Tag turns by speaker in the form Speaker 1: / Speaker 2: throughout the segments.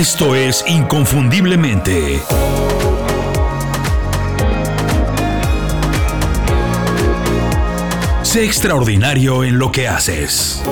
Speaker 1: Esto es Inconfundiblemente. Sé extraordinario en lo que haces.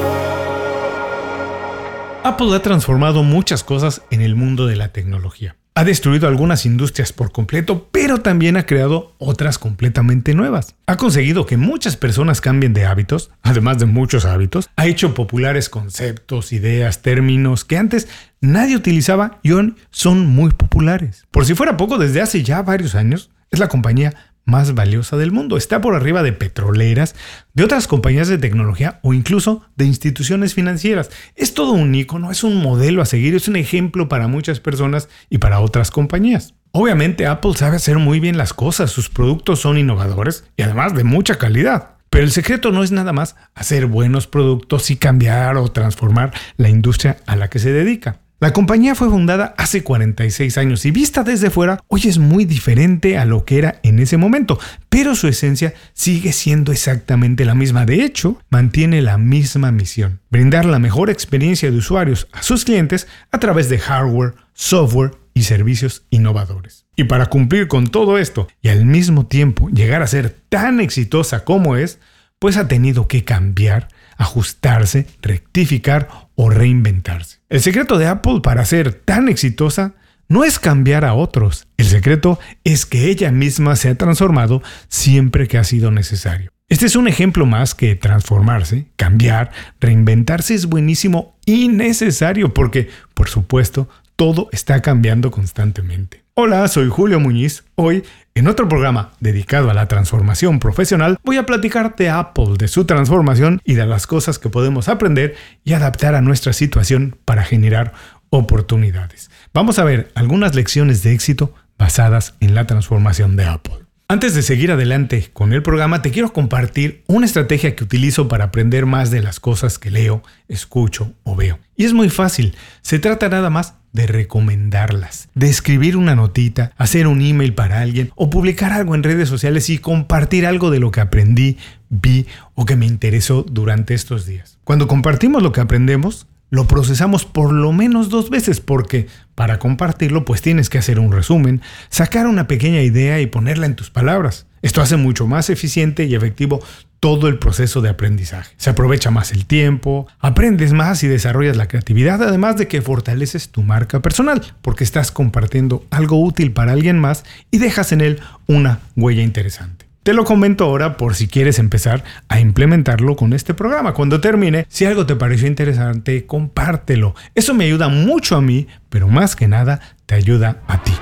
Speaker 2: Apple ha transformado muchas cosas en el mundo de la tecnología. Ha destruido algunas industrias por completo, pero también ha creado otras completamente nuevas. Ha conseguido que muchas personas cambien de hábitos, además de muchos hábitos. Ha hecho populares conceptos, ideas, términos que antes nadie utilizaba y son muy populares. Por si fuera poco, desde hace ya varios años, es la compañía más valiosa del mundo. Está por arriba de petroleras, de otras compañías de tecnología o incluso de instituciones financieras. Es todo un icono, es un modelo a seguir, es un ejemplo para muchas personas y para otras compañías. Obviamente Apple sabe hacer muy bien las cosas, sus productos son innovadores y además de mucha calidad. Pero el secreto no es nada más hacer buenos productos y cambiar o transformar la industria a la que se dedica. La compañía fue fundada hace 46 años y vista desde fuera, hoy es muy diferente a lo que era en ese momento, pero su esencia sigue siendo exactamente la misma. De hecho, mantiene la misma misión, brindar la mejor experiencia de usuarios a sus clientes a través de hardware, software y servicios innovadores. Y para cumplir con todo esto y al mismo tiempo llegar a ser tan exitosa como es, pues ha tenido que cambiar, ajustarse, rectificar o reinventarse. El secreto de Apple para ser tan exitosa no es cambiar a otros, el secreto es que ella misma se ha transformado siempre que ha sido necesario. Este es un ejemplo más que transformarse, cambiar, reinventarse es buenísimo y necesario porque, por supuesto, todo está cambiando constantemente. Hola, soy Julio Muñiz. Hoy, en otro programa dedicado a la transformación profesional, voy a platicar de Apple, de su transformación y de las cosas que podemos aprender y adaptar a nuestra situación para generar oportunidades. Vamos a ver algunas lecciones de éxito basadas en la transformación de Apple. Antes de seguir adelante con el programa, te quiero compartir una estrategia que utilizo para aprender más de las cosas que leo, escucho o veo. Y es muy fácil, se trata nada más de recomendarlas, de escribir una notita, hacer un email para alguien o publicar algo en redes sociales y compartir algo de lo que aprendí, vi o que me interesó durante estos días. Cuando compartimos lo que aprendemos, lo procesamos por lo menos dos veces porque para compartirlo pues tienes que hacer un resumen, sacar una pequeña idea y ponerla en tus palabras. Esto hace mucho más eficiente y efectivo todo el proceso de aprendizaje. Se aprovecha más el tiempo, aprendes más y desarrollas la creatividad, además de que fortaleces tu marca personal, porque estás compartiendo algo útil para alguien más y dejas en él una huella interesante. Te lo comento ahora por si quieres empezar a implementarlo con este programa. Cuando termine, si algo te pareció interesante, compártelo. Eso me ayuda mucho a mí, pero más que nada te ayuda a ti.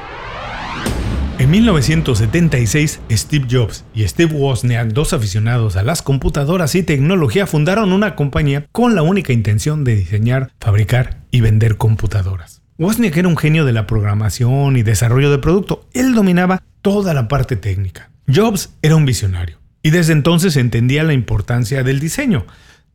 Speaker 2: En 1976, Steve Jobs y Steve Wozniak, dos aficionados a las computadoras y tecnología, fundaron una compañía con la única intención de diseñar, fabricar y vender computadoras. Wozniak era un genio de la programación y desarrollo de producto. Él dominaba toda la parte técnica. Jobs era un visionario y desde entonces entendía la importancia del diseño,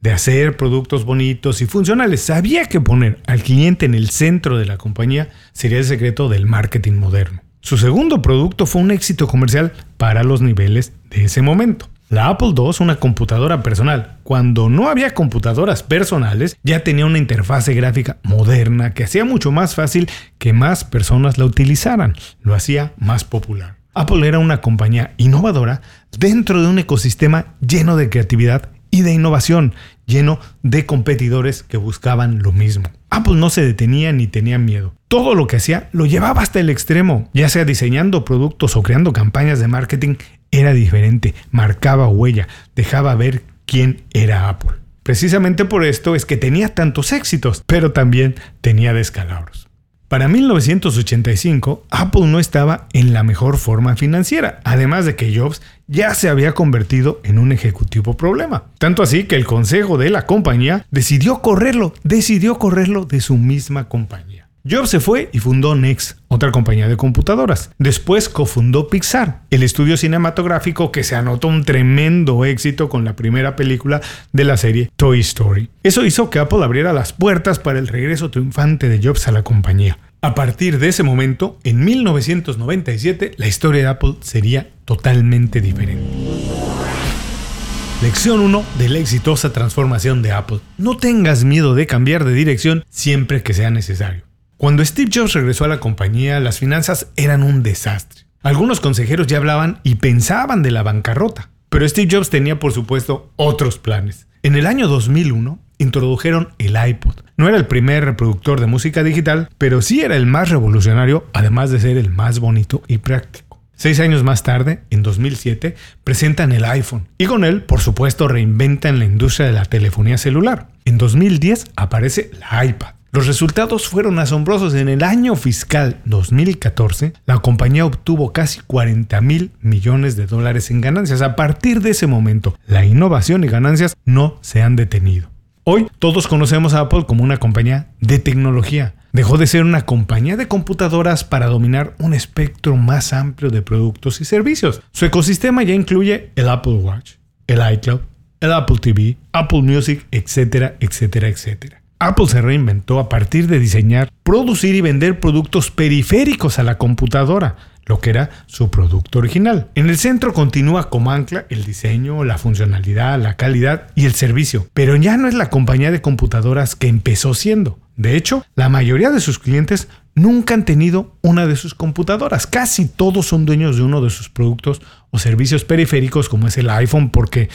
Speaker 2: de hacer productos bonitos y funcionales. Sabía que poner al cliente en el centro de la compañía sería el secreto del marketing moderno. Su segundo producto fue un éxito comercial para los niveles de ese momento. La Apple II, una computadora personal, cuando no había computadoras personales, ya tenía una interfase gráfica moderna que hacía mucho más fácil que más personas la utilizaran. Lo hacía más popular. Apple era una compañía innovadora dentro de un ecosistema lleno de creatividad y de innovación, lleno de competidores que buscaban lo mismo. Apple no se detenía ni tenía miedo. Todo lo que hacía lo llevaba hasta el extremo, ya sea diseñando productos o creando campañas de marketing, era diferente, marcaba huella, dejaba ver quién era Apple. Precisamente por esto es que tenía tantos éxitos, pero también tenía descalabros. Para 1985, Apple no estaba en la mejor forma financiera, además de que Jobs ya se había convertido en un ejecutivo problema. Tanto así que el consejo de la compañía decidió correrlo, decidió correrlo de su misma compañía. Jobs se fue y fundó Next, otra compañía de computadoras. Después cofundó Pixar, el estudio cinematográfico que se anotó un tremendo éxito con la primera película de la serie Toy Story. Eso hizo que Apple abriera las puertas para el regreso triunfante de Jobs a la compañía. A partir de ese momento, en 1997, la historia de Apple sería totalmente diferente. Lección 1 de la exitosa transformación de Apple. No tengas miedo de cambiar de dirección siempre que sea necesario. Cuando Steve Jobs regresó a la compañía, las finanzas eran un desastre. Algunos consejeros ya hablaban y pensaban de la bancarrota. Pero Steve Jobs tenía, por supuesto, otros planes. En el año 2001 introdujeron el iPod. No era el primer reproductor de música digital, pero sí era el más revolucionario, además de ser el más bonito y práctico. Seis años más tarde, en 2007, presentan el iPhone y con él, por supuesto, reinventan la industria de la telefonía celular. En 2010 aparece la iPad. Los resultados fueron asombrosos. En el año fiscal 2014, la compañía obtuvo casi 40 mil millones de dólares en ganancias. A partir de ese momento, la innovación y ganancias no se han detenido. Hoy todos conocemos a Apple como una compañía de tecnología. Dejó de ser una compañía de computadoras para dominar un espectro más amplio de productos y servicios. Su ecosistema ya incluye el Apple Watch, el iCloud, el Apple TV, Apple Music, etcétera, etcétera, etcétera. Apple se reinventó a partir de diseñar, producir y vender productos periféricos a la computadora, lo que era su producto original. En el centro continúa como ancla el diseño, la funcionalidad, la calidad y el servicio, pero ya no es la compañía de computadoras que empezó siendo. De hecho, la mayoría de sus clientes nunca han tenido una de sus computadoras. Casi todos son dueños de uno de sus productos o servicios periféricos como es el iPhone porque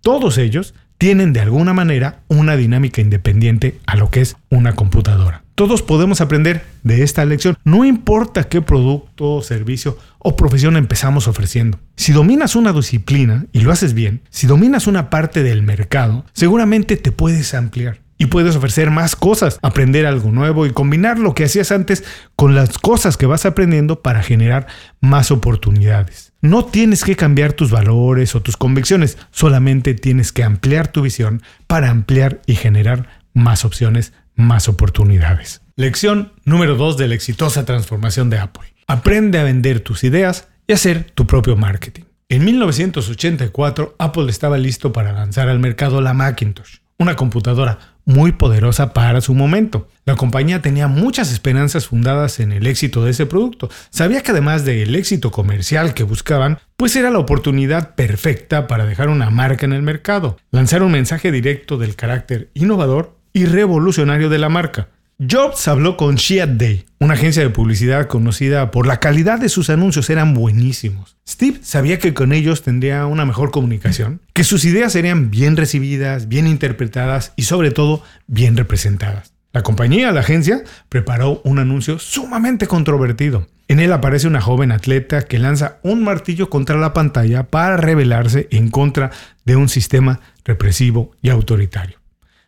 Speaker 2: todos ellos tienen de alguna manera una dinámica independiente a lo que es una computadora. Todos podemos aprender de esta lección, no importa qué producto, servicio o profesión empezamos ofreciendo. Si dominas una disciplina y lo haces bien, si dominas una parte del mercado, seguramente te puedes ampliar y puedes ofrecer más cosas, aprender algo nuevo y combinar lo que hacías antes con las cosas que vas aprendiendo para generar más oportunidades. No tienes que cambiar tus valores o tus convicciones, solamente tienes que ampliar tu visión para ampliar y generar más opciones, más oportunidades. Lección número 2 de la exitosa transformación de Apple. Aprende a vender tus ideas y hacer tu propio marketing. En 1984, Apple estaba listo para lanzar al mercado la Macintosh, una computadora muy poderosa para su momento. La compañía tenía muchas esperanzas fundadas en el éxito de ese producto. Sabía que además del éxito comercial que buscaban, pues era la oportunidad perfecta para dejar una marca en el mercado, lanzar un mensaje directo del carácter innovador y revolucionario de la marca. Jobs habló con Sheat Day, una agencia de publicidad conocida por la calidad de sus anuncios, eran buenísimos. Steve sabía que con ellos tendría una mejor comunicación, que sus ideas serían bien recibidas, bien interpretadas y sobre todo bien representadas. La compañía, la agencia, preparó un anuncio sumamente controvertido. En él aparece una joven atleta que lanza un martillo contra la pantalla para rebelarse en contra de un sistema represivo y autoritario.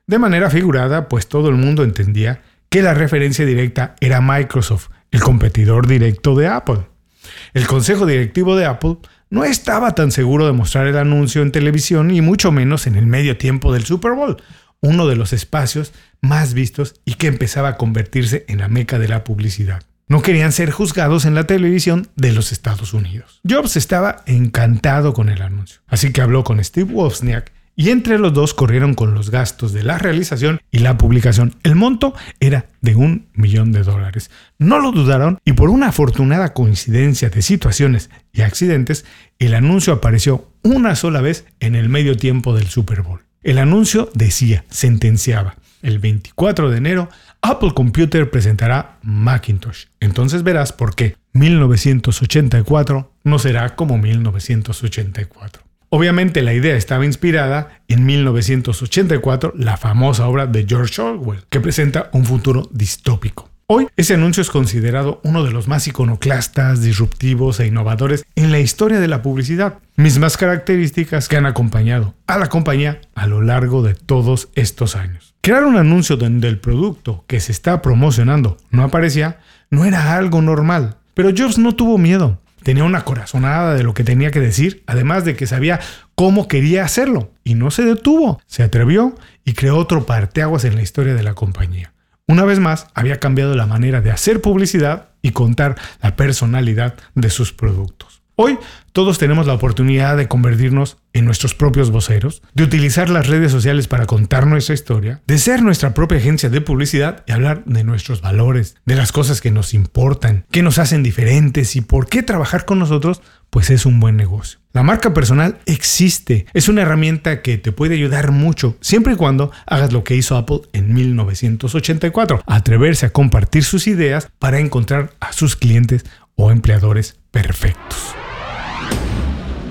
Speaker 2: De manera figurada, pues todo el mundo entendía que la referencia directa era Microsoft, el competidor directo de Apple. El consejo directivo de Apple no estaba tan seguro de mostrar el anuncio en televisión y mucho menos en el medio tiempo del Super Bowl, uno de los espacios más vistos y que empezaba a convertirse en la meca de la publicidad. No querían ser juzgados en la televisión de los Estados Unidos. Jobs estaba encantado con el anuncio, así que habló con Steve Wozniak y entre los dos corrieron con los gastos de la realización y la publicación. El monto era de un millón de dólares. No lo dudaron y por una afortunada coincidencia de situaciones y accidentes, el anuncio apareció una sola vez en el medio tiempo del Super Bowl. El anuncio decía, sentenciaba, el 24 de enero, Apple Computer presentará Macintosh. Entonces verás por qué 1984 no será como 1984. Obviamente la idea estaba inspirada en 1984, la famosa obra de George Orwell, que presenta un futuro distópico. Hoy ese anuncio es considerado uno de los más iconoclastas, disruptivos e innovadores en la historia de la publicidad, mismas características que han acompañado a la compañía a lo largo de todos estos años. Crear un anuncio donde el producto que se está promocionando no aparecía no era algo normal, pero Jobs no tuvo miedo tenía una corazonada de lo que tenía que decir, además de que sabía cómo quería hacerlo. Y no se detuvo, se atrevió y creó otro parteaguas en la historia de la compañía. Una vez más, había cambiado la manera de hacer publicidad y contar la personalidad de sus productos. Hoy todos tenemos la oportunidad de convertirnos en nuestros propios voceros, de utilizar las redes sociales para contar nuestra historia, de ser nuestra propia agencia de publicidad y hablar de nuestros valores, de las cosas que nos importan, qué nos hacen diferentes y por qué trabajar con nosotros, pues es un buen negocio. La marca personal existe, es una herramienta que te puede ayudar mucho, siempre y cuando hagas lo que hizo Apple en 1984, atreverse a compartir sus ideas para encontrar a sus clientes o empleadores perfectos.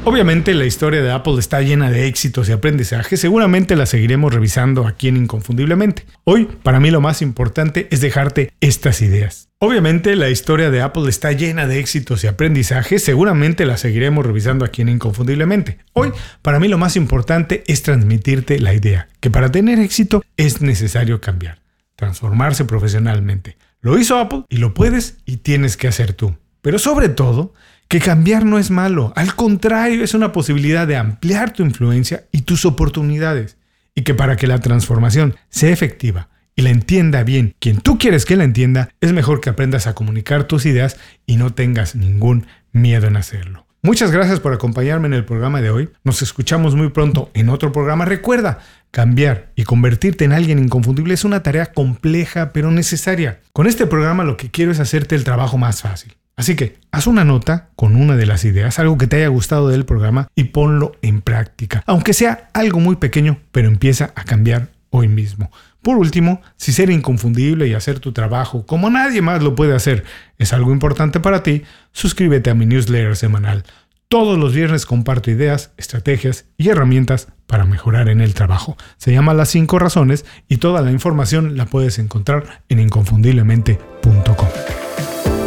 Speaker 2: Obviamente la historia de Apple está llena de éxitos y aprendizajes, seguramente la seguiremos revisando aquí en Inconfundiblemente. Hoy, para mí lo más importante es dejarte estas ideas. Obviamente la historia de Apple está llena de éxitos y aprendizajes, seguramente la seguiremos revisando aquí en Inconfundiblemente. Hoy, para mí lo más importante es transmitirte la idea, que para tener éxito es necesario cambiar, transformarse profesionalmente. Lo hizo Apple y lo puedes y tienes que hacer tú. Pero sobre todo, que cambiar no es malo, al contrario, es una posibilidad de ampliar tu influencia y tus oportunidades. Y que para que la transformación sea efectiva y la entienda bien quien tú quieres que la entienda, es mejor que aprendas a comunicar tus ideas y no tengas ningún miedo en hacerlo. Muchas gracias por acompañarme en el programa de hoy. Nos escuchamos muy pronto en otro programa. Recuerda, cambiar y convertirte en alguien inconfundible es una tarea compleja pero necesaria. Con este programa lo que quiero es hacerte el trabajo más fácil. Así que haz una nota con una de las ideas, algo que te haya gustado del programa y ponlo en práctica, aunque sea algo muy pequeño, pero empieza a cambiar hoy mismo. Por último, si ser inconfundible y hacer tu trabajo como nadie más lo puede hacer es algo importante para ti, suscríbete a mi newsletter semanal. Todos los viernes comparto ideas, estrategias y herramientas para mejorar en el trabajo. Se llama Las 5 Razones y toda la información la puedes encontrar en inconfundiblemente.com.